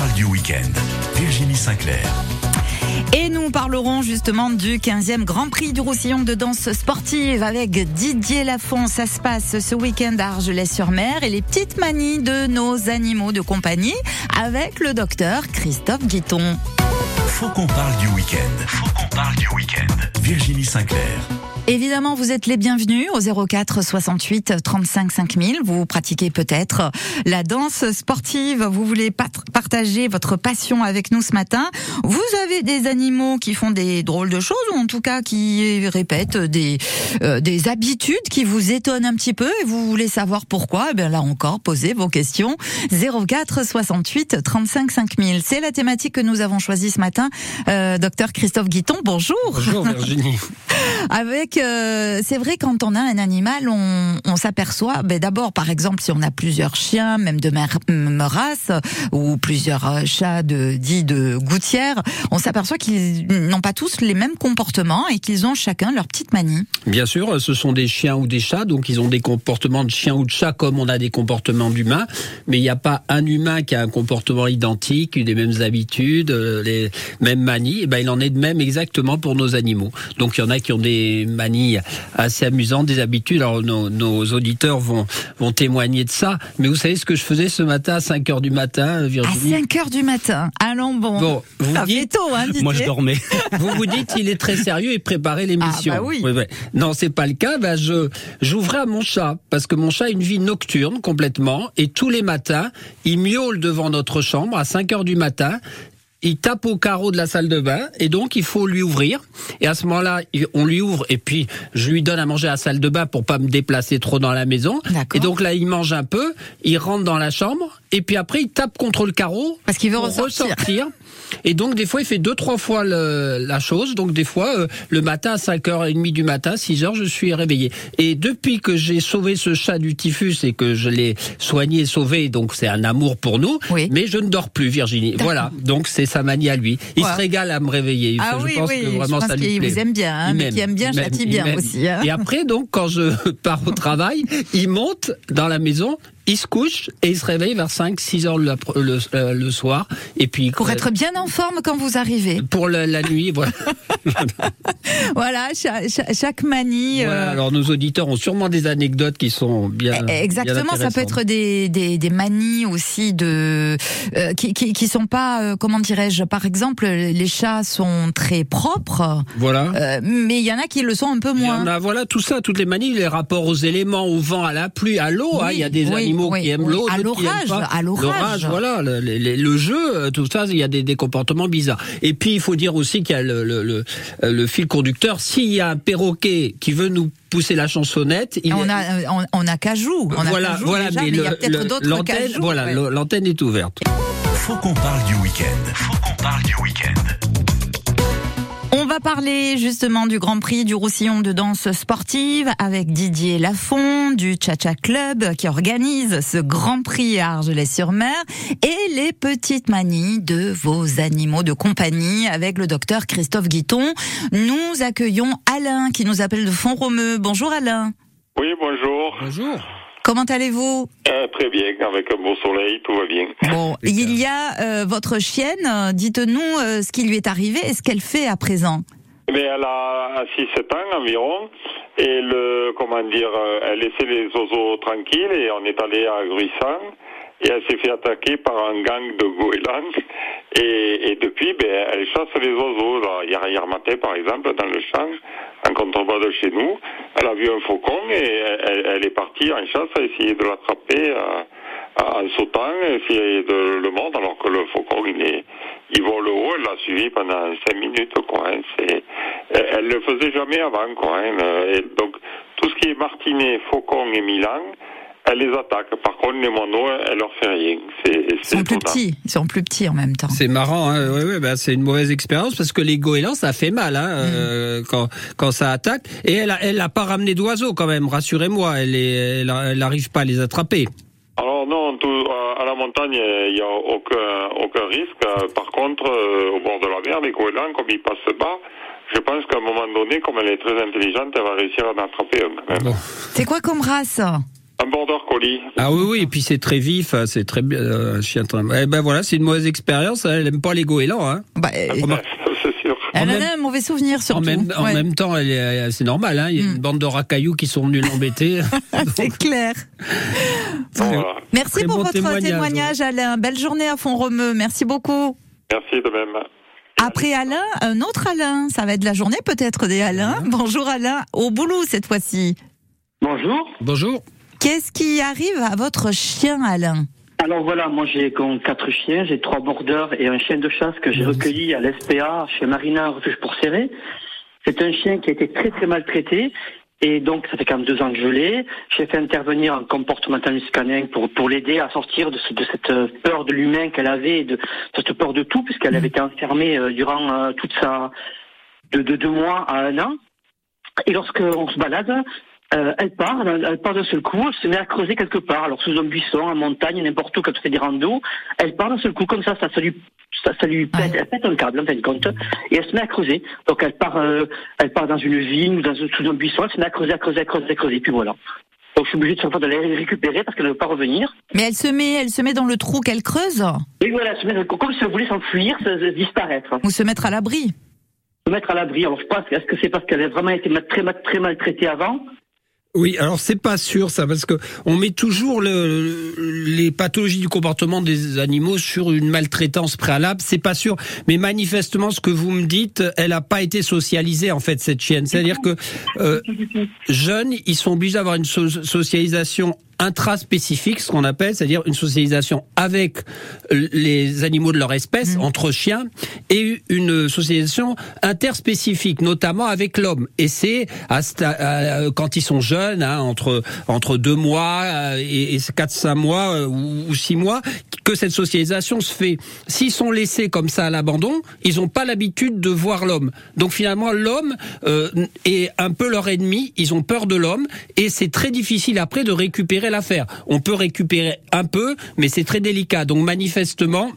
parle du week-end. Virginie Sinclair. Et nous parlerons justement du 15e Grand Prix du Roussillon de danse sportive avec Didier Lafont. Ça se passe ce week-end à Argelès-sur-Mer et les petites manies de nos animaux de compagnie avec le docteur Christophe Guiton. Faut qu'on parle du week-end. Faut qu'on parle du week-end. Virginie Sinclair. Évidemment, vous êtes les bienvenus au 04 68 35 5000. Vous pratiquez peut-être la danse sportive. Vous voulez partager votre passion avec nous ce matin. Vous avez des animaux qui font des drôles de choses ou en tout cas qui répètent des, euh, des habitudes qui vous étonnent un petit peu et vous voulez savoir pourquoi? Eh bien là encore, posez vos questions. 04 68 35 5000. C'est la thématique que nous avons choisie ce matin. Euh, docteur Christophe Guiton, bonjour. Bonjour Virginie. avec c'est vrai quand on a un animal, on, s'aperçoit, ben d'abord par exemple si on a plusieurs chiens, même de même race, ou plusieurs euh, chats de dits de gouttière, on s'aperçoit qu'ils n'ont pas tous les mêmes comportements et qu'ils ont chacun leur petite manie. Bien sûr, ce sont des chiens ou des chats, donc ils ont des comportements de chiens ou de chats comme on a des comportements d'humains, mais il n'y a pas un humain qui a un comportement identique, des mêmes habitudes, euh, les mêmes manies. Et ben il en est de même exactement pour nos animaux. Donc il y en a qui ont des manies assez amusant des habitudes. Alors nos, auditeurs vont, vont témoigner de ça. Mais vous savez ce que je faisais ce matin à 5 heures du matin, Virginie À 5 heures du matin. Allons bon. Bon, vous dites, tôt, hein, Moi je dormais. vous vous dites il est très sérieux et préparer l'émission. Ah bah oui. Non, c'est pas le cas. Ben, je j'ouvrais à mon chat parce que mon chat a une vie nocturne complètement et tous les matins, il miaule devant notre chambre à 5 heures du matin il tape au carreau de la salle de bain et donc il faut lui ouvrir. Et à ce moment-là, on lui ouvre et puis je lui donne à manger à la salle de bain pour pas me déplacer trop dans la maison. Et donc là, il mange un peu, il rentre dans la chambre et puis après il tape contre le carreau parce qu'il veut ressortir. Et donc des fois il fait deux trois fois la chose. Donc des fois euh, le matin à 5h30 du matin, 6h, je suis réveillé. Et depuis que j'ai sauvé ce chat du typhus et que je l'ai soigné, sauvé, donc c'est un amour pour nous. Mais je ne dors plus, Virginie. Voilà. Donc c'est sa manie à lui. Il se régale à me réveiller. Ah je pense que vraiment ça lui plaît. vous aime bien, hein, mais qui aime bien châtie bien aussi. Hein. Et après donc quand je pars au travail, il monte dans la maison il se couche et il se réveille vers 5, 6 heures le, le, le soir. Et puis, pour être bien en forme quand vous arrivez. Pour la, nuit, voilà. voilà, chaque, manie. Euh, alors nos auditeurs ont sûrement des anecdotes qui sont bien. Eh, exactement, ça peut être des, des, des manies aussi de euh, qui, qui, qui sont pas euh, comment dirais-je. Par exemple, les chats sont très propres. Voilà. mais il y en a qui le sont un peu moins. Il y en a, voilà, tout ça, toutes les manies, les rapports aux éléments, au vent, à la pluie, à l'eau. Hein, il y a des animaux qui aiment l'eau, à l'orage, à l'orage, voilà, le, le, jeu, euh, tout ça, il y a des, des, comportements bizarres. Et puis il faut dire aussi qu'il y a le, le, le fil conducteur. S'il y a un perroquet qui veut nous pousser la chansonnette. Il... On a on, on a cajou. On voilà, a cajou voilà, déjà, mais, il y a peut-être d'autres cajous. Voilà, l'antenne est ouverte. Faut qu'on parle du week-end. Faut qu'on parle du week-end. On va parler justement du Grand Prix du Roussillon de danse sportive avec Didier Lafont du Cha-Cha Club qui organise ce Grand Prix à Argelès-sur-Mer et les petites manies de vos animaux de compagnie avec le docteur Christophe Guiton. Nous accueillons Alain qui nous appelle de Font-Romeu. Bonjour Alain. Oui, bonjour. Bonjour. Comment allez-vous euh, Très bien, avec un beau soleil, tout va bien. Bon, il y a euh, votre chienne, dites-nous euh, ce qui lui est arrivé et ce qu'elle fait à présent. Mais elle a 6-7 ans environ, et le, comment dire, elle laissait les oiseaux tranquilles, et on est allé à Gruissant, et elle s'est fait attaquer par un gang de goélands, et, et depuis, ben, elle chasse les oiseaux. Hier, hier matin, par exemple, dans le champ, en contrebas de chez nous, elle a vu un faucon et elle, est partie en chasse à essayer de l'attraper euh, en sautant, essayer de le mordre alors que le faucon il est il vole haut, elle l'a suivi pendant cinq minutes quoi. Hein, c'est, elle le faisait jamais avant quoi. Hein, et donc tout ce qui est martinet, faucon et milan, elle les attaque. Par contre, les moineaux, elle leur fait rien. ils sont plus petits. Ils sont plus petits en même temps. C'est marrant. Hein ouais, ouais, bah, c'est une mauvaise expérience parce que les goélands, ça fait mal hein, mm. euh, quand, quand ça attaque. Et elle, elle n'a pas ramené d'oiseaux quand même. Rassurez-moi, elle n'arrive elle, pas à les attraper. Alors non, à la montagne, il n'y a aucun, aucun risque. Par contre, euh, au bord de la mer, les goélands, comme ils passent bas, je pense qu'à un moment donné, comme elle est très intelligente, elle va réussir à en attraper un. C'est quoi comme race? Un border collie. Ah oui, oui, et puis c'est très vif, hein, c'est très bien, euh, un chien très... Eh ben voilà, c'est une mauvaise expérience, hein, elle aime pas les goélands, hein. Bah, Ah, euh, c'est sûr. elle en en même- a un mauvais souvenir En surtout. même, en même temps, c'est normal, hein, il y a Mm. une bande de racailloux qui sont venus l'embêter. C'est clair. Voilà. Merci Très pour bon votre témoignage, témoignage, Alain. Belle journée à Font-Romeu. Merci beaucoup. Merci de même. Après Alain, un autre Alain. Ça va être la journée peut-être des Alains. Bonjour Alain, au boulot cette fois-ci. Bonjour. Bonjour. Qu'est-ce qui arrive à votre chien Alain Alors voilà, moi j'ai quatre chiens, j'ai trois bordeurs et un chien de chasse que j'ai recueilli à l'SPA chez Marina, refuge pour serrer. C'est un chien qui a été très très maltraité et donc ça fait quand même deux ans que je l'ai. J'ai fait intervenir un comportementaliste canin pour pour l'aider à sortir de, ce- de cette euh, peur de l'humain qu'elle avait, de cette peur de tout puisqu'elle avait été enfermée euh, durant euh, toute sa de, de deux mois à un an. Et lorsqu'on se balade, euh, elle part, elle, elle part d'un seul coup, elle se met à creuser quelque part, alors sous un buisson, en montagne, n'importe où, quand elle fait des randos, elle part d'un seul coup comme ça, ça, ça lui, ça, ça lui pète, Ouais. elle pète un câble en fin de compte, et elle se met à creuser. Donc elle part, euh, elle part dans une vigne dans sous un buisson, elle se met à creuser, à creuser, à creuser, à creuser, et puis voilà. Donc je suis obligé de chaque fois de la récupérer parce qu'elle ne veut pas revenir. Mais elle se met, elle se met dans le trou qu'elle creuse Et voilà, elle se met, comme si elle voulait s'enfuir, se- se disparaître. ou se mettre à l'abri Se mettre à l'abri. Alors je pense, est-ce que c'est parce qu'elle a vraiment été très, très maltraitée avant Oui, alors c'est pas sûr ça, parce que on met toujours le, les pathologies du comportement des animaux sur une maltraitance préalable. C'est pas sûr, mais manifestement, ce que vous me dites, elle a pas été socialisée en fait cette chienne. C'est-à-dire que euh, jeunes, ils sont obligés d'avoir une so- socialisation intraspécifique, ce qu'on appelle, c'est-à-dire une socialisation avec les animaux de leur espèce, entre chiens, et une socialisation interspécifique, notamment avec l'homme. Et c'est quand ils sont jeunes, hein, entre entre deux mois euh, et, et quatre cinq mois euh, ou, ou six mois, que cette socialisation se fait. S'ils sont laissés comme ça à l'abandon, ils n'ont pas l'habitude de voir l'homme. Donc finalement, l'homme euh, est un peu leur ennemi. Ils ont peur de l'homme et c'est très difficile après de récupérer l'affaire. On peut récupérer un peu, mais c'est très délicat. Donc manifestement.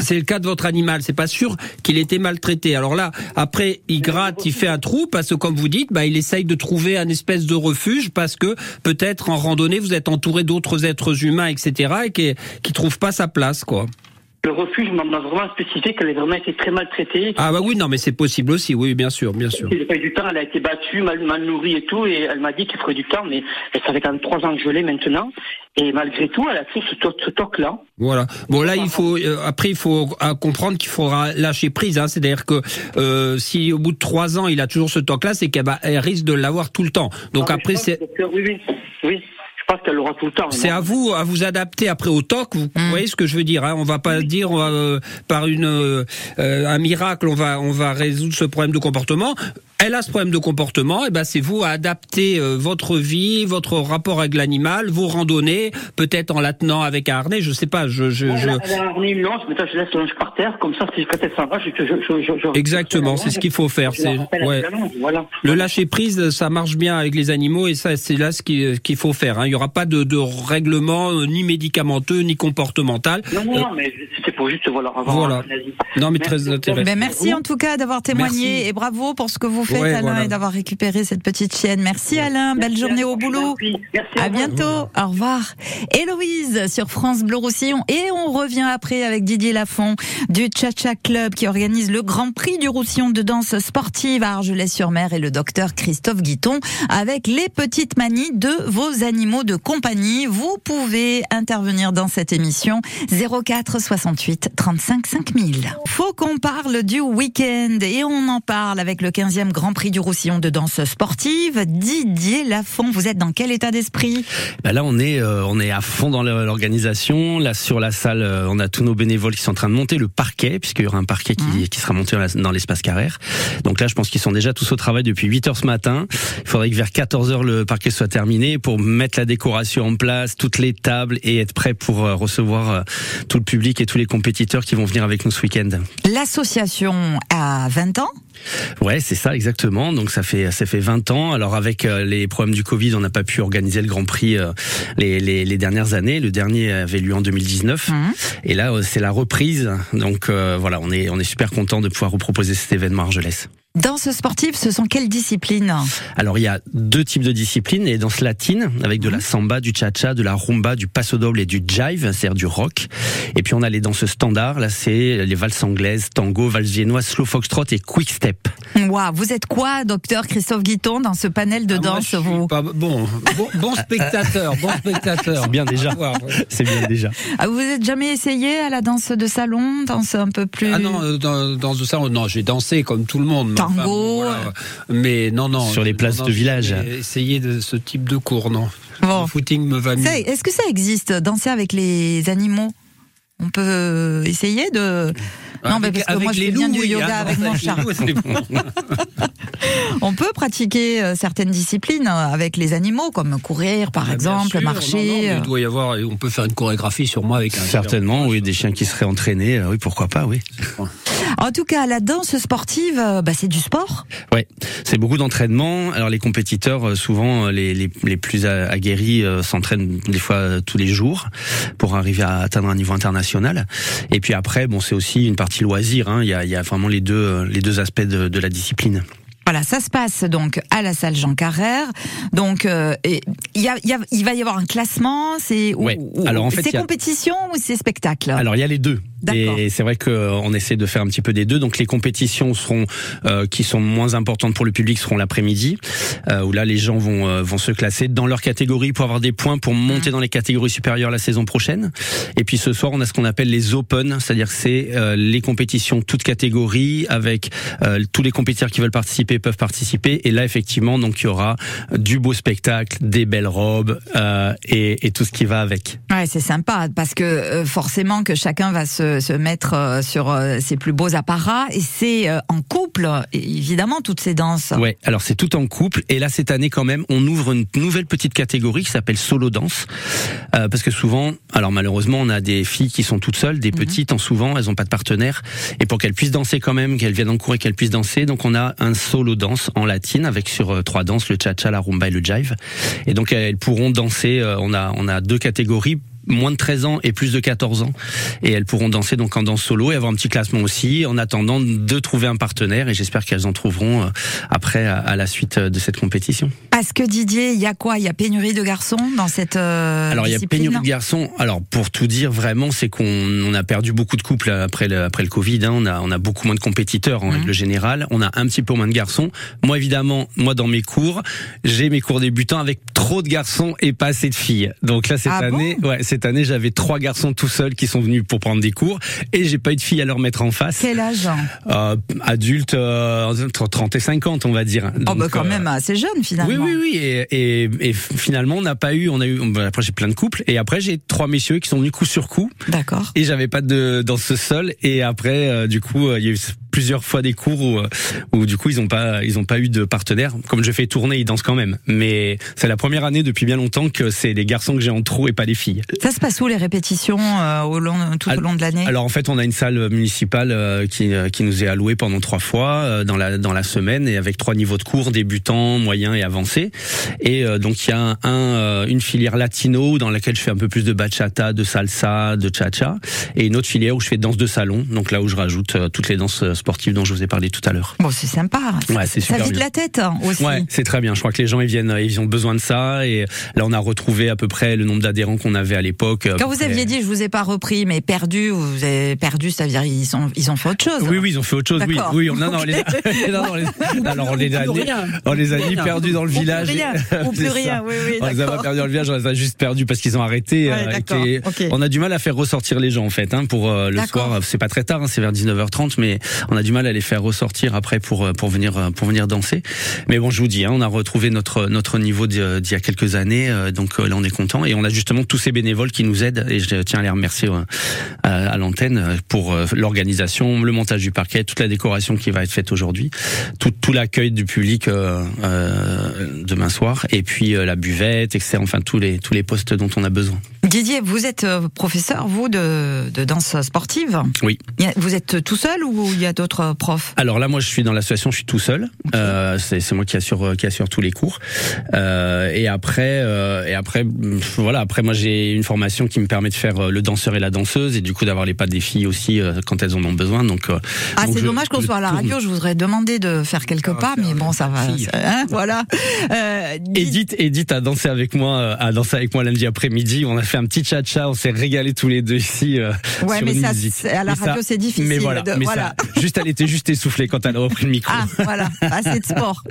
C'est le cas de votre animal. C'est pas sûr qu'il était maltraité. Alors là, après, il gratte, il fait un trou parce que, comme vous dites, bah, il essaye de trouver un espèce de refuge parce que peut-être en randonnée, vous êtes entouré d'autres êtres humains, etc., et qui, qui trouvent pas sa place, quoi. Le refuge m'a m'a vraiment spécifié qu'elle a vraiment été très maltraitée. Ah bah oui, non, mais c'est possible aussi. Oui, bien sûr, bien sûr. Il a pas eu du temps, elle a été battue, mal, mal nourrie et tout, et elle m'a dit qu'il ferait du temps, mais ça fait quand même trois ans que je l'ai maintenant. Et malgré tout, elle a toujours ce, to- ce toc-là. Voilà. Bon là, il faut euh, après il faut euh, comprendre qu'il faudra lâcher prise. Hein. C'est-à-dire que euh, si au bout de trois ans il a toujours ce toc-là, c'est qu'elle elle risque de l'avoir tout le temps. Donc Ah, après c'est Oui, oui, oui. Je pense qu'elle l'aura tout le temps. C'est à vous à vous adapter après au TOC. Vous Mm. voyez ce que je veux dire hein On va pas dire euh, par une euh, un miracle on va on va résoudre ce problème de comportement. Elle a ce problème de comportement, et ben c'est vous à adapter euh, votre vie, votre rapport avec l'animal, vos randonnées, peut-être en la tenant avec un harnais, je sais pas. Je, je, je... Elle a, elle a harni une longe, maintenant je laisse le linge par terre, comme ça, si, quand elle s'en va, je, je, je, je, je- Exactement, c'est ce qu'il faut faire. la C'est ouais. la voilà. Le lâcher prise, ça marche bien avec les animaux et ça, c'est là ce qui- qu'il faut faire. hein. Il n'y aura pas de, de règlement euh, ni médicamenteux ni comportemental. Non, non, non, mais c'était pour juste, voilà, avoir Voilà. un avis. Non, mais Merci, très intéressant. Ben merci en tout cas d'avoir témoigné Merci. et bravo pour ce que vous faites Ouais, Alain voilà. et d'avoir récupéré cette petite chienne. Merci Alain, belle Merci journée à au boulot. merci. Merci À vous. bientôt, au revoir. Héloïse sur France Bleu Roussillon et on revient après avec Didier Lafont du Cha-Cha Club qui organise le Grand Prix du Roussillon de danse sportive à Argelès-sur-Mer et le docteur Christophe Guiton avec les petites manies de vos animaux de compagnie. Vous pouvez intervenir dans cette émission 04 68 35 5000. Faut qu'on parle du week-end et on en parle avec le 15e Grand Prix du Roussillon de danse sportive. Didier Lafont, vous êtes dans quel état d'esprit? Bah là, on est, euh, on est à fond dans l'organisation. Là, sur la salle, euh, on a tous nos bénévoles qui sont en train de monter le parquet, puisqu'il y aura un parquet qui, qui sera monté dans l'espace carrère. Donc là, je pense qu'ils sont déjà tous au travail depuis 8 heures ce matin. Il faudrait que vers 14 heures, le parquet soit terminé pour mettre la décoration en place, toutes les tables et être prêt pour euh, recevoir tout le public et tous les compétiteurs qui vont venir avec nous ce week-end. L'association a 20 ans. Ouais, c'est ça exactement. Donc ça fait ça fait 20 ans. Alors avec euh, les problèmes du Covid, on n'a pas pu organiser le Grand Prix euh, les, les, les dernières années. Le dernier avait lieu en 2019. Mhm. Et là, euh, c'est la reprise. Donc euh, voilà, on est on est super content de pouvoir reproposer cet événement à Argelès. Danse sportive, ce sont quelles disciplines? Alors il y a deux types de disciplines, les danses latines avec de la samba, du cha-cha, de la rumba, du passo doble et du jive, c'est-à-dire du rock. Et puis on a les danses standards, là c'est les valses anglaises, tango, valse viennoise, slow foxtrot et quick step. Waouh, vous êtes quoi, docteur Christophe Guiton, dans ce panel de Ah, moi, danse suis vous pas- bon, bon, bon spectateur, bon spectateur. C'est bien déjà. C'est bien déjà. Ah, Vous êtes jamais essayé à la danse de salon, danse un peu plus Ah non, euh, dans, dans ça, non, j'ai dansé comme tout le monde. mais Tango. Mais non, non. Sur les places non, de village. j'ai Essayé de ce type de cours, non. Bon. Le footing me va mieux. Est-ce que ça existe, danser avec les animaux? On peut essayer de... Non, mais parce que moi je fais bien du yoga hein, avec mon chat. loups, c'est bon. On peut pratiquer euh, certaines disciplines euh, avec les animaux, comme courir par Ah, exemple, sûr, non, non, marcher. euh. il doit y avoir, on peut faire une chorégraphie sur moi avec un Certainement, oui, des chiens qui seraient entraînés, euh, oui, pourquoi pas, oui. En tout cas, la danse sportive, euh, bah, c'est du sport. Ouais, c'est beaucoup d'entraînement. Alors les compétiteurs, euh, souvent euh, les, les, les plus aguerris, s'entraînent des fois tous les jours pour arriver à atteindre un niveau international. Et puis après, bon, c'est aussi une partie loisir. hein. Il, y a, il y a vraiment les deux, les deux aspects de, de la discipline. Voilà, ça se passe donc à la salle Jean Carrère. Donc, euh, et il y a, il y a- il va y avoir un classement. C'est ou- Ouais. ou- Alors, en fait, c'est a- compétition ou c'est spectacle? Alors il y a les deux. Et c'est vrai qu'on essaie de faire un petit peu des deux. Donc les compétitions seront euh, qui sont moins importantes pour le public seront l'après-midi, euh, où là les gens vont euh, vont se classer dans leur catégorie pour avoir des points pour monter dans les catégories supérieures la saison prochaine. Et puis ce soir on a ce qu'on appelle les Open, c'est-à-dire que c'est euh, les compétitions toutes catégories avec euh, tous les compétiteurs qui veulent participer peuvent participer. Et là effectivement donc il y aura du beau spectacle, des belles robes euh, et, et tout ce qui va avec. Ouais, c'est sympa parce que euh, forcément que chacun va se, se mettre euh, sur euh, ses plus beaux apparats. Et c'est euh, en couple évidemment toutes ces danses. Ouais, alors c'est tout en couple. Et là cette année quand même on ouvre une nouvelle petite catégorie qui s'appelle solo danse. Euh, parce que souvent alors malheureusement on a des filles qui sont toutes seules, des petites en souvent elles ont pas de partenaire. Et pour qu'elles puissent danser quand même, qu'elles viennent en cours et qu'elles puissent danser donc on a un solo danse en latine avec sur trois danses le cha-cha, la rumba et le jive. Et donc elles pourront danser on a on a deux catégories moins de 13 ans et plus de 14 ans et elles pourront danser donc en danse solo et avoir un petit classement aussi en attendant de trouver un partenaire et j'espère qu'elles en trouveront euh, après à, la suite euh, de cette compétition. Parce que Didier, il y a quoi? Il y a pénurie de garçons dans cette euh, Alors il y a pénurie de garçons. Alors pour tout dire vraiment, c'est qu'on on a perdu beaucoup de couples après le, après le Covid. Hein. On a on a beaucoup moins de compétiteurs en Mhm. règle générale. On a un petit peu moins de garçons. Moi évidemment, moi dans mes cours, j'ai mes cours débutants avec trop de garçons et pas assez de filles. Donc là cette Ah année, ouais, cette année j'avais trois garçons tout seuls qui sont venus pour prendre des cours et j'ai pas eu de filles à leur mettre en face. Quel âge? Euh, adultes euh, entre 30 et 50 on va dire. Oh bah Donc, quand euh, même assez jeune finalement. oui, oui, oui. Et, et, et finalement, on n'a pas eu, on a eu. bah, Après, j'ai plein de couples. Et après, j'ai trois messieurs qui sont venus coup sur coup. D'accord. Et j'avais pas de dans ce sol. Et après, euh, du coup, euh, il y a eu plusieurs fois des cours où, euh, où du coup, ils ont pas, ils ont pas eu de partenaire. Comme je fais tourner, ils dansent quand même. Mais c'est la première année depuis bien longtemps que c'est les garçons que j'ai en trou et pas les filles. Ça se passe où les répétitions euh, au long, tout au long de l'année? Alors en fait, on a une salle municipale euh, qui, euh, qui nous est allouée pendant trois fois dans la dans la semaine et avec trois niveaux de cours débutants, moyens et avancés. Et euh, donc il y a un, un, une filière latino dans laquelle je fais un peu plus de bachata, de salsa, de cha-cha, et une autre filière où je fais danse de salon. Donc là où je rajoute toutes les danses sportives dont je vous ai parlé tout à l'heure. Bon, c'est sympa. Ouais, c'est ça super vide bien. la tête hein, aussi. Ouais, c'est très bien. Je crois que les gens ils viennent, ils ont besoin de ça. Et là, on a retrouvé à peu près le nombre d'adhérents qu'on avait à l'époque. Quand vous près- aviez dit, je vous ai pas repris, mais perdu, vous avez perdu, ça veut dire ils ont, ils ont fait autre chose. Oui, oui, ils ont fait autre chose. Oui, D'accord. oui. on- Non, non, on les a, non, non, on les- alors on les a, on les a perdus dans le village. rien, ou plus rien, ça. oui, oui, On les a pas perdus dans le village, on les a juste perdus parce qu'ils ont arrêté. Ouais, euh. On a du mal à faire ressortir les gens en fait, hein, pour euh, le soir. C'est pas très tard, hein, c'est vers 19h30, mais on a du mal à les faire ressortir après pour euh, pour venir euh, pour venir danser. Mais bon, je vous dis, hein, on a retrouvé notre notre niveau d'il y a quelques années, euh, donc là on est content et on a justement tous ces bénévoles qui nous aident et je tiens à les remercier à, l'antenne pour l'organisation, le montage du parquet, toute la décoration qui va être faite aujourd'hui, tout, tout l'accueil du public euh, euh, demain soir et puis euh, la buvette, etc. Enfin tous les tous les postes dont on a besoin. Didier, vous êtes professeur, vous, de, de danse sportive? Oui. Vous êtes tout seul ou il y a d'autres profs Alors là, moi, je suis dans l'association, je suis tout seul. Euh, c'est moi qui assure euh, qui assure tous les cours. Euh, et après, euh, et après, voilà. Après, moi, j'ai une formation qui me permet de faire euh, le danseur et la danseuse, et du coup d'avoir les pas des filles aussi euh, quand elles en ont besoin. Donc, euh, Ah, c'est dommage qu'on soit à la tourne. radio. Je voudrais demander de faire quelques va pas, mais bon, ça va. hein, voilà. Euh, Edith, Edith a dansé avec moi, euh, a dansé avec moi lundi après-midi. On a fait un petit cha-cha, on s'est régalé tous les deux ici. euh, Ouais, sur mais ça, musique. à la radio, c'est difficile. Mais voilà, de- mais voilà. ça, juste, elle était juste essoufflée quand elle a repris le micro. Ah, voilà, assez de sport.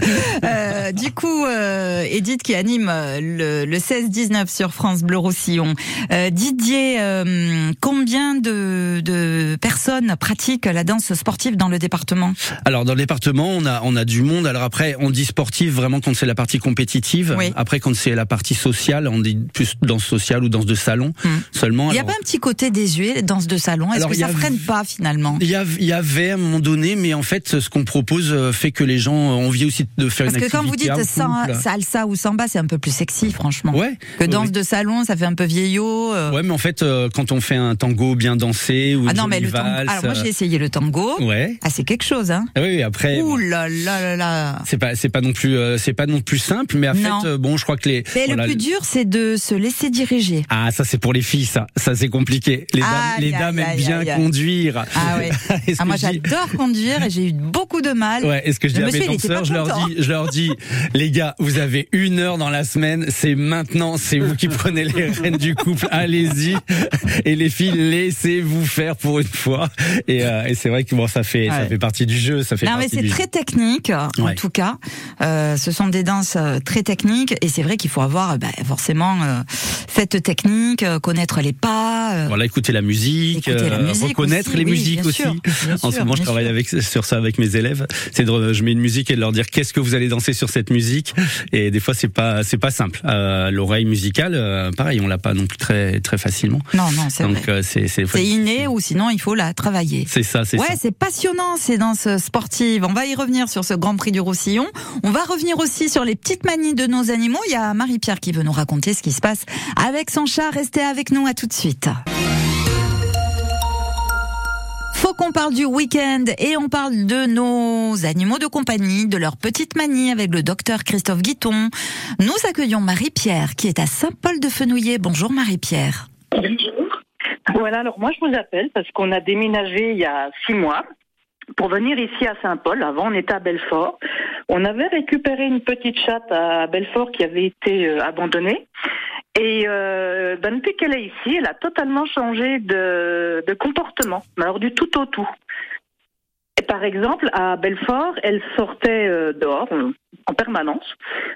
Euh, du coup, euh, Edith qui anime euh, le, le 16-19 sur France Bleu Roussillon. Euh, Didier, euh, combien de, de personnes pratiquent la danse sportive dans le département? Alors dans le département, on a on a du monde. Alors après, on dit sportive vraiment quand c'est la partie compétitive. Oui. Après quand c'est la partie sociale, on dit plus danse sociale ou danse de salon Hmm. seulement. Il n'y a Alors, pas un petit côté désuet, danse de salon? Est-ce Alors, que ça a- freine pas finalement? il y, a- il y avait à un moment donné, mais en fait, ce qu'on propose euh, fait que les gens ont envie aussi de faire Parce une que quand vous activité dites en sa- couple. salsa ou samba, c'est un peu plus sexy, franchement. Ouais. Que danse ouais. de salon, ça fait un peu vieillot. euh. Ouais, mais en fait, euh, quand on fait un tango bien dansé ou ah une non, mais le tango. valse, Alors moi, j'ai essayé le tango. ouais. Ah, c'est quelque chose, hein. Ah Oui, après. Ouh là là là là. C'est pas c'est pas non plus euh, c'est pas non plus simple, mais en fait, bon, je crois que les. Mais voilà, le plus dur, c'est de se laisser diriger. Ah, ça c'est pour les filles, ça. Ça c'est compliqué. Les dames, les dames aiment bien conduire. Ah ouais. Ah, moi, dis- j'adore conduire et j'ai eu beaucoup de mal. Ouais, est-ce que je dis à mes danseurs, je leur dis, je leur dis, les gars, vous avez une heure dans la semaine, c'est maintenant, c'est vous qui prenez les rênes du couple, allez-y. Et les filles, laissez-vous faire pour une fois. Et, euh, et c'est vrai que bon, ça fait, ça fait partie du jeu, ça fait Non, mais c'est très technique, en Ouais. tout cas. Euh, ce sont des danses euh, très techniques et c'est vrai qu'il faut avoir euh, bah, forcément euh, cette technique, euh, connaître les pas. Voilà, écouter la musique, Écouter la euh, musique reconnaître aussi, les oui, musiques aussi. sûr, bien en ce sûr, moment, je bien travaille avec sur ça avec mes élèves. C'est de, je mets une musique et de leur dire qu'est-ce que vous allez danser sur cette musique? Et des fois, c'est pas, c'est pas simple. Euh, L'oreille musicale, euh, pareil, on l'a pas non plus très, très facilement. Non, non, c'est vrai. Donc euh, c'est, c'est, C'est inné ou sinon il faut la travailler. c'est ça, c'est Ouais, ça. c'est passionnant ces danses sportives. On va y revenir sur ce Grand Prix du Roussillon. On va revenir aussi sur les petites manies de nos animaux. Il y a Marie-Pierre qui veut nous raconter ce qui se passe avec son chat. Restez avec nous, à tout de suite. Faut qu'on parle du week-end et on parle de nos animaux de compagnie, de leurs petites manies avec le docteur Christophe Guiton. Nous accueillons Marie-Pierre qui est à Saint-Paul-de-Fenouillet. Bonjour Marie-Pierre. Voilà, alors moi je vous appelle parce qu'on a déménagé il y a six mois pour venir ici à Saint-Paul. Avant on était à Belfort. On avait récupéré une petite chatte à Belfort qui avait été euh, abandonnée. Et euh, ben, depuis qu'elle est ici, elle a totalement changé de, de comportement, mais alors du tout au tout. Et par exemple, à Belfort, elle sortait euh, dehors en permanence.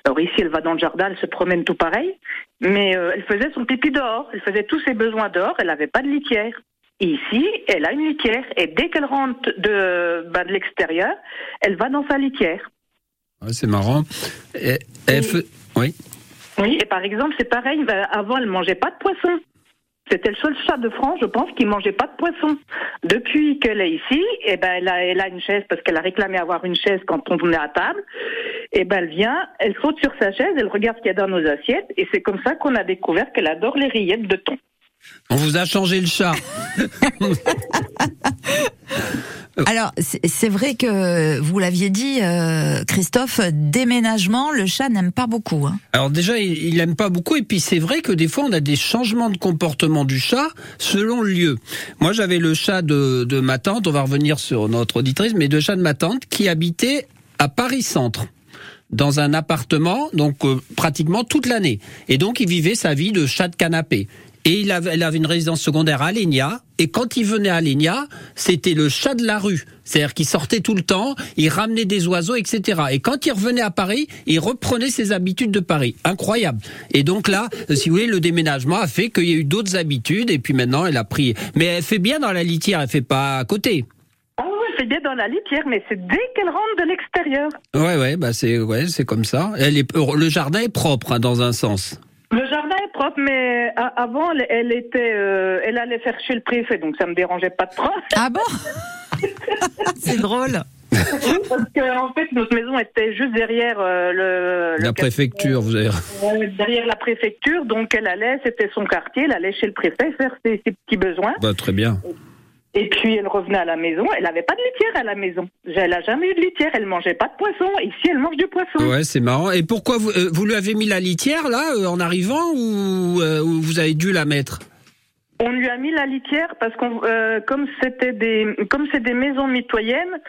Alors ici, elle va dans le jardin, elle se promène tout pareil, mais euh, elle faisait son pipi dehors, elle faisait tous ses besoins dehors, elle n'avait pas de litière. Ici, elle a une litière, et dès qu'elle rentre de, ben, de l'extérieur, elle va dans sa litière. Ouais, c'est marrant. Et- Oui. Oui. Et par exemple, c'est pareil, ben, avant, elle mangeait pas de poisson. C'était le seul chat de France, je pense, qui mangeait pas de poisson. Depuis qu'elle est ici, eh ben, elle a, elle a une chaise parce qu'elle a réclamé avoir une chaise quand on est à table. Et ben, elle vient, elle saute sur sa chaise, elle regarde ce qu'il y a dans nos assiettes, et c'est comme ça qu'on a découvert qu'elle adore les rillettes de thon. On vous a changé le chat. Alors, c'est vrai que vous l'aviez dit, euh, Christophe, déménagement, le chat n'aime pas beaucoup. Hein. Alors déjà, il, il aime pas beaucoup et puis c'est vrai que des fois on a des changements de comportement du chat selon le lieu. Moi, j'avais le chat de, de ma tante. On va revenir sur notre auditrice, mais le chat de ma tante qui habitait à Paris Centre dans un appartement, donc euh, pratiquement toute l'année. Et donc il vivait sa vie de chat de canapé. Et il avait, elle avait une résidence secondaire à Lénia. Et quand il venait à Lénia, c'était le chat de la rue. C'est-à-dire qu'il sortait tout le temps, il ramenait des oiseaux, etc. Et quand il revenait à Paris, il reprenait ses habitudes de Paris. Incroyable. Et donc là, euh, si vous voulez, le déménagement a fait qu'il y a eu d'autres habitudes. Et puis maintenant, elle a pris. Mais elle fait bien dans la litière, elle fait pas à côté. Ah oui, c'est bien dans la litière, mais c'est dès qu'elle rentre de l'extérieur. Ouais, ouais, bah c'est, ouais, c'est comme ça. Elle est, le jardin est propre hein, dans un sens. Le jardin est propre, mais a- avant, elle, elle était, euh, elle allait faire chez le préfet, donc ça me dérangeait pas trop. Ah bon? C'est drôle. Parce que en fait, notre maison était juste derrière euh, le, le La préfecture, vous avez. euh, derrière la préfecture, donc elle allait, c'était son quartier, elle allait chez le préfet faire ses, ses petits besoins. Bah, très bien. Et puis elle revenait à la maison, elle n'avait pas de litière à la maison. Elle n'a jamais eu de litière, elle mangeait pas de poisson. Ici, elle mange du poisson. Ouais, c'est marrant. Et pourquoi vous, euh, vous lui avez mis la litière là euh, en arrivant ou, euh, ou vous avez dû la mettre? On lui a mis la litière parce qu'on, euh, comme c'était des, comme c'est des maisons mitoyennes,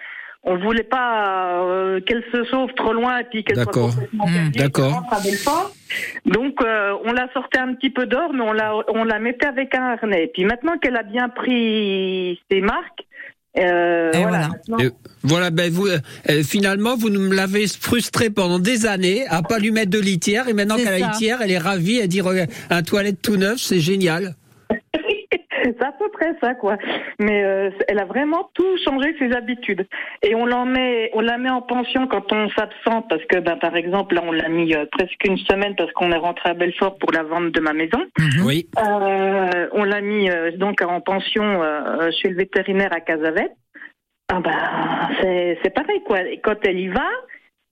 on voulait pas euh, qu'elle se sauve trop loin et puis qu'elle soit D'accord. complètement Mmh, d'accord. Donc euh, on la sortait un petit peu dehors, mais on la, on la mettait avec un harnais. Puis maintenant qu'elle a bien pris ses marques, euh, Et voilà. voilà. maintenant- Et Voilà, ben vous, euh, finalement, vous me l'avez frustré pendant des années à pas lui mettre de litière et maintenant qu'elle a litière, elle est ravie, elle dit regarde, un toilette tout neuf, c'est génial. C'est à peu près ça, quoi. Mais euh, elle a vraiment tout changé ses habitudes. Et on l'en met, on la met en pension quand on s'absente, parce que, ben, par exemple, là, on l'a mis euh, presque une semaine parce qu'on est rentré à Belfort pour la vente de ma maison. Mhm. Oui. Euh, on l'a mis euh, donc en pension euh, chez le vétérinaire à Casavette. Ah ben, c'est c'est pareil, quoi. Et quand elle y va,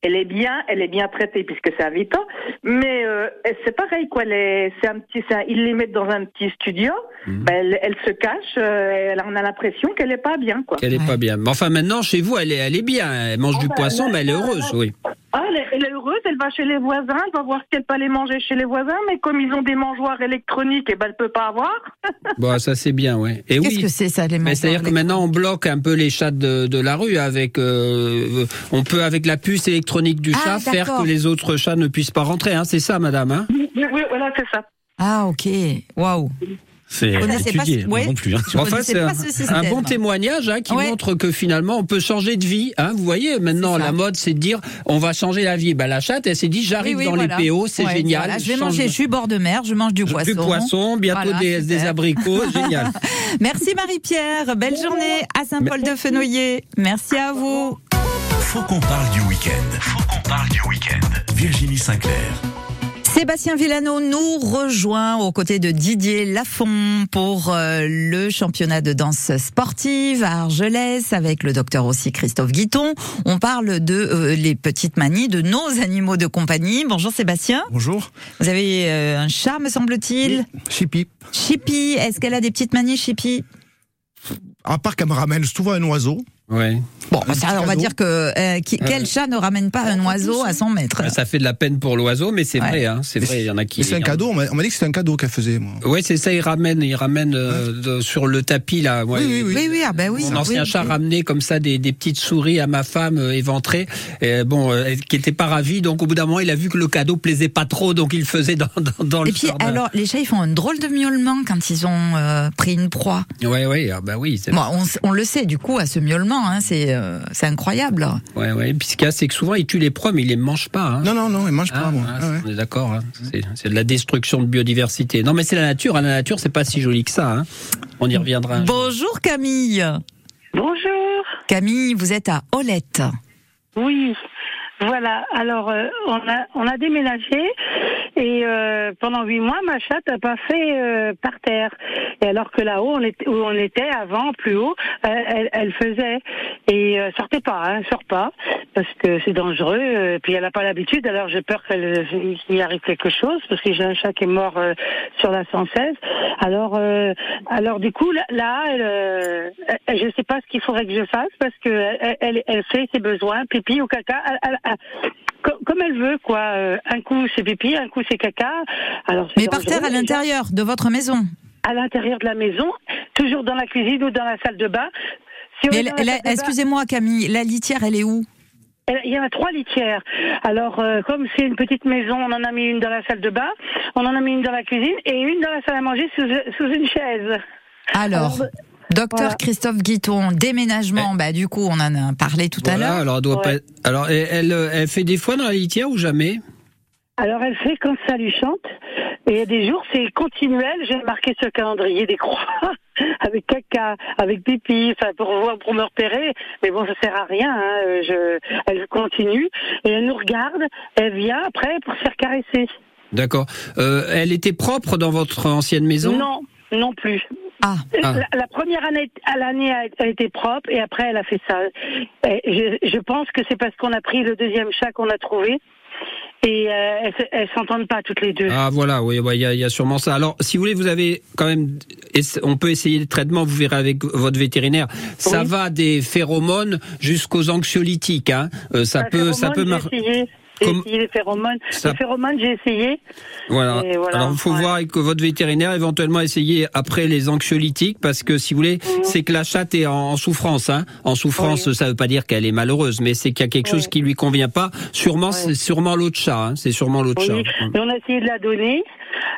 elle est bien, elle est bien traitée puisque c'est à Vita. Mais euh, c'est pareil, quoi. Elle est- c'est un petit, c'est un- ils les mettent dans un petit studio. Mhm. Ben, elle, elle se cache. euh, elle, on a l'impression qu'elle est pas bien, quoi. Elle est Ouais. pas bien. Mais enfin, maintenant, chez vous, elle est, elle est bien. Elle mange du bah, poisson, mais elle est heureuse, oui. Ah, elle est, elle est heureuse. Elle va chez les voisins. Elle va voir ce qu'elle peut aller manger chez les voisins. Mais comme ils ont des mangeoires électroniques, et ben, elle peut pas avoir. Bon, ça c'est bien, ouais. Et Qu'est-ce oui. que c'est ça, les Mais c'est-à-dire que mangeoires maintenant on bloque un peu les chats de, de la rue avec, euh, on peut avec la puce électronique du Ah, chat faire que les autres chats ne puissent pas rentrer. Hein, c'est ça, madame. Hein Oui, oui, voilà, c'est ça. Ah, ok. Waouh. C'est pas étudié, ouais. non plus. hein. Je Enfin, c'est un, ce un système. bon témoignage hein, qui Ouais. montre que finalement on peut changer de vie. Hein, vous voyez, maintenant la mode c'est de dire on va changer la vie. Bah, la chatte, elle s'est dit j'arrive Oui, oui, dans voilà. les PO, c'est Ouais, génial. voilà, je vais manger, je suis bord de mer, je mange du du poisson. poisson, bientôt Voilà, des, abricots, génial. Merci Marie-Pierre, belle journée à Saint-Paul-de-Fenouillet. Merci à vous. Faut qu'on parle du week-end. Faut qu'on parle du week-end. Virginie Sinclair. Sébastien Villano nous rejoint aux côtés de Didier Lafont pour euh, le championnat de danse sportive à Argelès avec le docteur aussi Christophe Guiton. On parle de euh, les petites manies de nos animaux de compagnie. Bonjour Sébastien. Bonjour. Vous avez euh, un chat me semble-t-il. Chippy. Chippy, est-ce qu'elle a des petites manies Chippy? À part qu'elle me ramène souvent un oiseau. Ouais. Bon, ça, on va dire que euh, qui- quel chat ne ramène pas un oiseau à son maître Ça fait de la peine pour l'oiseau, mais c'est Ouais. vrai. Hein, c'est vrai, il y en a qui. Mais c'est un cadeau. On m'a on m'a dit que c'était un cadeau qu'elle faisait, moi. Ouais, c'est ça. Il ramène, il ramène euh, de- sur le tapis là. ouais. Oui, oui, oui. Oui, oui, ah ben oui. Mon ancien oui, chat oui. ramenait comme ça des, des petites souris à ma femme euh, éventrée, et, bon, euh, qui était pas ravie. Donc au bout d'un moment, il a vu que le cadeau plaisait pas trop, donc il faisait dans, dans, dans le Et puis jardin. alors, les chats, ils font un drôle de miaulement quand ils ont euh, pris une proie. Ouais, ouais, ah bah oui. Bon, on le sait du coup à ce miaulement, hein, c'est euh, c'est incroyable. Ouais, ouais. Puis ce qu'il y a, c'est que souvent ils tuent les proies, mais ils les mangent pas. Hein. Non, non, non, elle mange Ah, pas, moi. ah, Ah, ouais. On est d'accord. Hein. C'est- C'est de la destruction de biodiversité. Non, mais c'est la nature. hein. La nature, c'est pas si joli que ça. Hein. On y reviendra. Bonjour Camille. Bonjour. Camille, vous êtes à Olette. Oui. Voilà. Alors, euh, on a on a déménagé et euh, pendant huit mois, ma chatte a pas fait euh, par terre. Et alors que là-haut, on où on était avant, plus haut, euh, elle, elle faisait et euh, sortait pas, hein, sort pas parce que c'est dangereux. puis elle a pas l'habitude. Alors j'ai peur qu'elle y arrive quelque chose parce que j'ai un chat qui est mort sur la 116. Alors alors du coup là, là elle, je sais pas ce qu'il faudrait que je fasse parce que elle, elle, elle fait ses besoins, pipi ou caca. Elle- comme elle veut, quoi. Euh, Un coup c'est pipi, un coup c'est caca. Alors, Mais par terre à l'intérieur de votre maison. À l'intérieur de la maison, toujours dans la cuisine ou dans la salle de bain. Si excusez-moi Camille, la litière, elle est où? Il y en a trois litières. Alors, euh, comme c'est une petite maison, on en a mis une dans la salle de bain, on en a mis une dans la cuisine et une dans la salle à manger sous, sous une chaise. Alors, Alors, docteur voilà. Christophe Guiton, déménagement, bah du coup on en a parlé tout à l'heure. alors elle doit Ouais. pas. Alors elle, elle, euh, elle fait des fois dans la litière ou jamais? Alors, elle fait quand ça lui chante. Et il y a des jours, c'est continuel. J'ai marqué sur le calendrier des croix avec caca, avec pipi, enfin pour voir, pour me repérer. Mais bon, ça sert à rien. Hein. Euh, Je, elle continue et elle nous regarde. Elle vient après pour se faire caresser. D'accord. Euh, elle était propre dans votre ancienne maison? Non, non plus. Ah, Ah. La, la première année, à l'année a, été propre et après elle a fait ça. Je, je pense que c'est parce qu'on a pris le deuxième chat qu'on a trouvé et euh, elles, se- elles s'entendent pas toutes les deux. Ah voilà, oui, ouais, il y, a, il y a sûrement ça. Alors, si vous voulez, vous avez quand même, on peut essayer le traitement. Vous verrez avec votre vétérinaire. Ça va des phéromones jusqu'aux anxiolytiques. Hein. Euh, ça La peut, ça peut phéromone, mar- J'ai essayé, j'ai Comme- essayé les phéromones. Ça- Les phéromones, j'ai essayé. Voilà. Alors, il faut ouais. voir avec votre vétérinaire, éventuellement essayer après les anxiolytiques, parce que si vous voulez, c'est que la chatte est en, souffrance. Hein. En souffrance, Oui. ça veut pas dire qu'elle est malheureuse, mais c'est qu'il y a quelque chose qui lui convient pas. Sûrement, Oui. c'est sûrement l'autre chat. Hein. C'est sûrement l'autre chat. Et on a essayé de la donner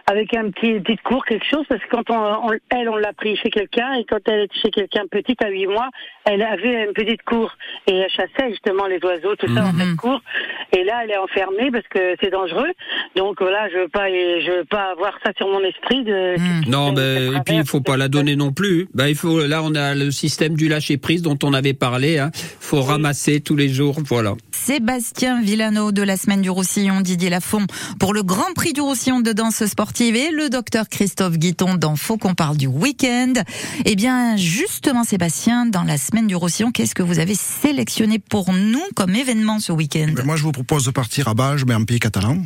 avec un petit petite cours, quelque chose, parce que quand on, on- elle, on l'a pris chez quelqu'un, et quand elle était chez quelqu'un petite à 8 mois, elle avait une petite cour. Et elle chassait justement les oiseaux, tout ça, en Mhm. cette cour. Et là, elle est enfermée parce que c'est dangereux. Donc voilà, je veux pas, je veux pas avoir ça sur mon esprit de. Hmm. Non, de- ben, et puis il faut pas la donner non plus. Ben, il faut, là, on a le système du lâcher prise dont on avait parlé. Hein. faut ramasser tous les jours, voilà. Sébastien Villano de la semaine du Roussillon, Didier Lafont pour le Grand Prix du Roussillon de danse sportive et le docteur Christophe Guiton dans Faut qu'on parle du week-end. Eh bien, justement, Sébastien, dans la semaine du Roussillon, qu'est-ce que vous avez sélectionné pour nous comme événement ce week-end? Ben, moi, je vous propose de partir à Bages, mais en pays catalan.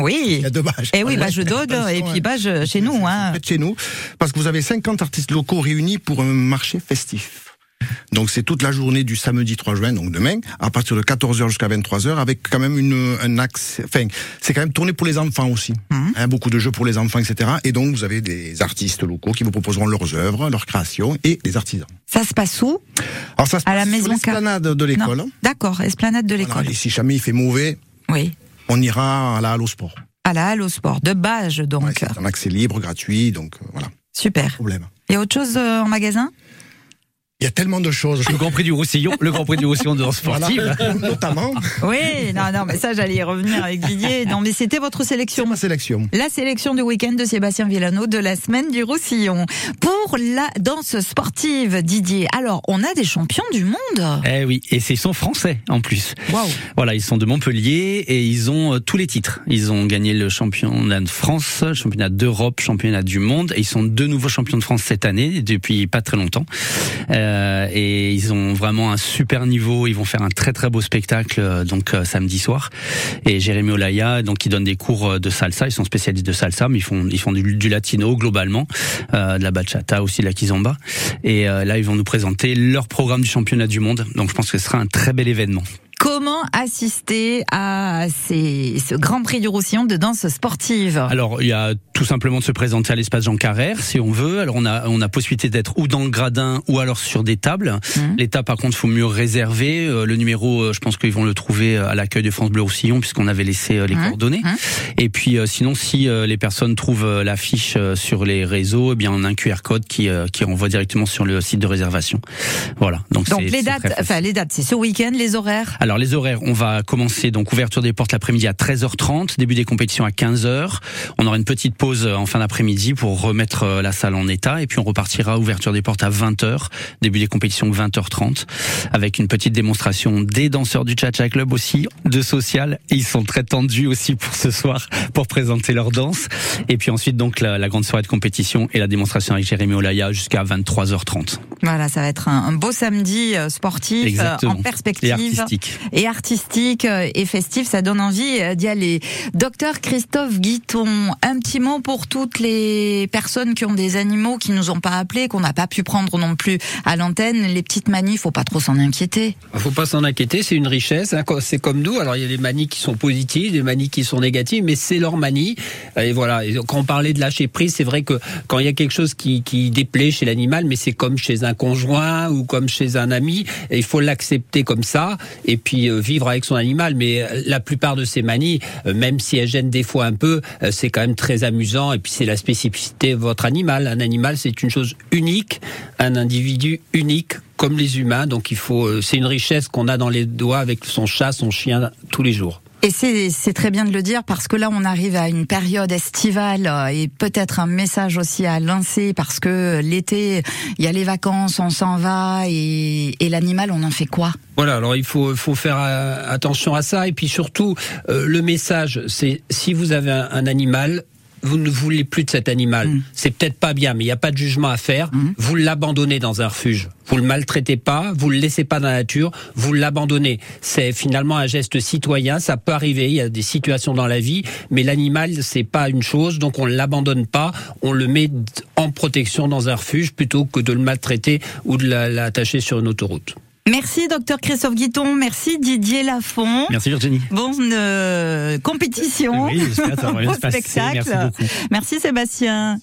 Oui. Il y a deux Bages. Eh oui, Bage d'Aude et puis Bage chez nous. Hein. Chez nous, parce que vous avez 50 artistes locaux réunis pour un marché festif. Donc c'est toute la journée du samedi 3 juin, donc demain, à partir de 14h jusqu'à 23h, avec quand même une, un axe. Enfin, c'est quand même tourné pour les enfants aussi. Mhm. Hein, beaucoup de jeux pour les enfants, etc. Et donc vous avez des artistes locaux qui vous proposeront leurs œuvres, leurs créations et des artisans. Ça se passe où? Alors ça se À la passe sur maison l'esplanade de l'école. D'accord, esplanade de l'école. Voilà, et si jamais il fait mauvais, Oui. on ira à la Halle au sport. À la Halle au sport de Bage, donc. Ouais, c'est un accès libre, gratuit, donc euh, voilà, Super. problème. Il y a autre chose euh, en magasin? Il y a tellement de choses. Le Grand Prix du Roussillon, le Grand Prix du Roussillon de danse sportive. Voilà, notamment, Oui, non, non, mais ça, j'allais y revenir avec Didier. Non, mais c'était votre c'est sélection. ma sélection. La sélection du week-end de Sébastien Villano de la semaine du Roussillon. Pour la danse sportive, Didier, alors, on a des champions du monde. Eh oui, et ils sont français en plus. Waouh. Voilà, ils sont de Montpellier et ils ont euh, tous les titres. Ils ont gagné le championnat de France, le championnat d'Europe, championnat du monde et ils sont de nouveaux champions de France cette année depuis pas très longtemps. Euh, et ils ont vraiment un super niveau. Ils vont faire un très très beau spectacle euh, donc euh, samedi soir. Et Jérémy Olaya, donc ils donnent des cours euh, de salsa. Ils sont spécialistes de salsa, mais ils font ils font du, latino globalement, euh, de la bachata aussi, de la kizomba. Et euh, là, ils vont nous présenter leur programme du championnat du monde. Donc je pense que ce sera un très bel événement. Comment assister à ces, ce Grand Prix du Roussillon de danse sportive Alors, il y a tout simplement de se présenter à l'espace Jean Carrère, si on veut. Alors, on a, on a possibilité d'être ou dans le gradin ou alors sur des tables. Mhm. Les tables, par contre, faut mieux réserver. Euh, le numéro, euh, je pense qu'ils vont le trouver euh, à l'accueil de France Bleu Roussillon, puisqu'on avait laissé les Mhm. coordonnées. Mhm. Et puis, sinon, si les personnes trouvent l'affiche sur les réseaux, eh bien, on a un QR code qui, qui renvoie directement sur le site de réservation. Voilà. Donc, Donc les dates, les dates, c'est ce week-end, les horaires? Alors les horaires, on va commencer donc ouverture des portes l'après-midi à 13h30, début des compétitions à 15h. On aura une petite pause euh, en fin d'après-midi pour remettre euh, la salle en état et puis on repartira ouverture des portes à 20h, début des compétitions 20h30 avec une petite démonstration des danseurs du Cha-Cha Club aussi, de social. Ils sont très tendus aussi pour ce soir pour présenter leur danse. Et puis ensuite donc la, la grande soirée de compétition et la démonstration avec Jérémy Olaya jusqu'à 23h30. Voilà, ça va être un, un beau samedi euh, sportif, euh, Exactement. en perspective Et artistique. et artistique euh, et festif. Ça donne envie d'y aller. Docteur Christophe Guiton, un petit mot pour toutes les personnes qui ont des animaux qui nous ont pas appelés, qu'on n'a pas pu prendre non plus à l'antenne. Les petites manies, faut pas trop s'en inquiéter. Il faut pas s'en inquiéter, c'est une richesse. hein, c'est comme nous. Alors il y a des manies qui sont positives, des manies qui sont négatives, mais c'est leur manie. Et voilà. Et quand on parlait de lâcher prise, c'est vrai que quand il y a quelque chose qui, qui déplaît chez l'animal, mais c'est comme chez un conjoint ou comme chez un ami, il faut l'accepter comme ça et puis euh, vivre avec son animal. Mais euh, la plupart de ces manies, euh, même si elles gênent des fois un peu, c'est quand même très amusant. Et puis c'est la spécificité de votre animal. Un animal, c'est une chose unique, un individu unique comme les humains. Donc il faut, c'est une richesse qu'on a dans les doigts avec son chat, son chien tous les jours. Et c'est très bien de le dire parce que là on arrive à une période estivale euh, et peut-être un message aussi à lancer parce que l'été il y a les vacances, on s'en va et, l'animal on en fait quoi? Voilà, alors il faut, faire euh, attention à ça. Et puis surtout, euh, le message, c'est si vous avez un animal, vous ne voulez plus de cet animal. Mm. C'est peut-être pas bien, mais il n'y a pas de jugement à faire. Vous l'abandonnez dans un refuge. Vous le maltraitez pas, vous le laissez pas dans la nature, vous l'abandonnez. C'est finalement un geste citoyen. Ça peut arriver. Il y a des situations dans la vie, mais l'animal c'est pas une chose, donc on l'abandonne pas. On le met en protection dans un refuge plutôt que de le maltraiter ou de la- l'attacher sur une autoroute. Merci docteur Christophe Guiton, merci Didier Lafont. Merci Virginie. Bonne euh, compétition Oui, j'espère que ça va bien au se passer. spectacle. Merci beaucoup. Merci Sébastien.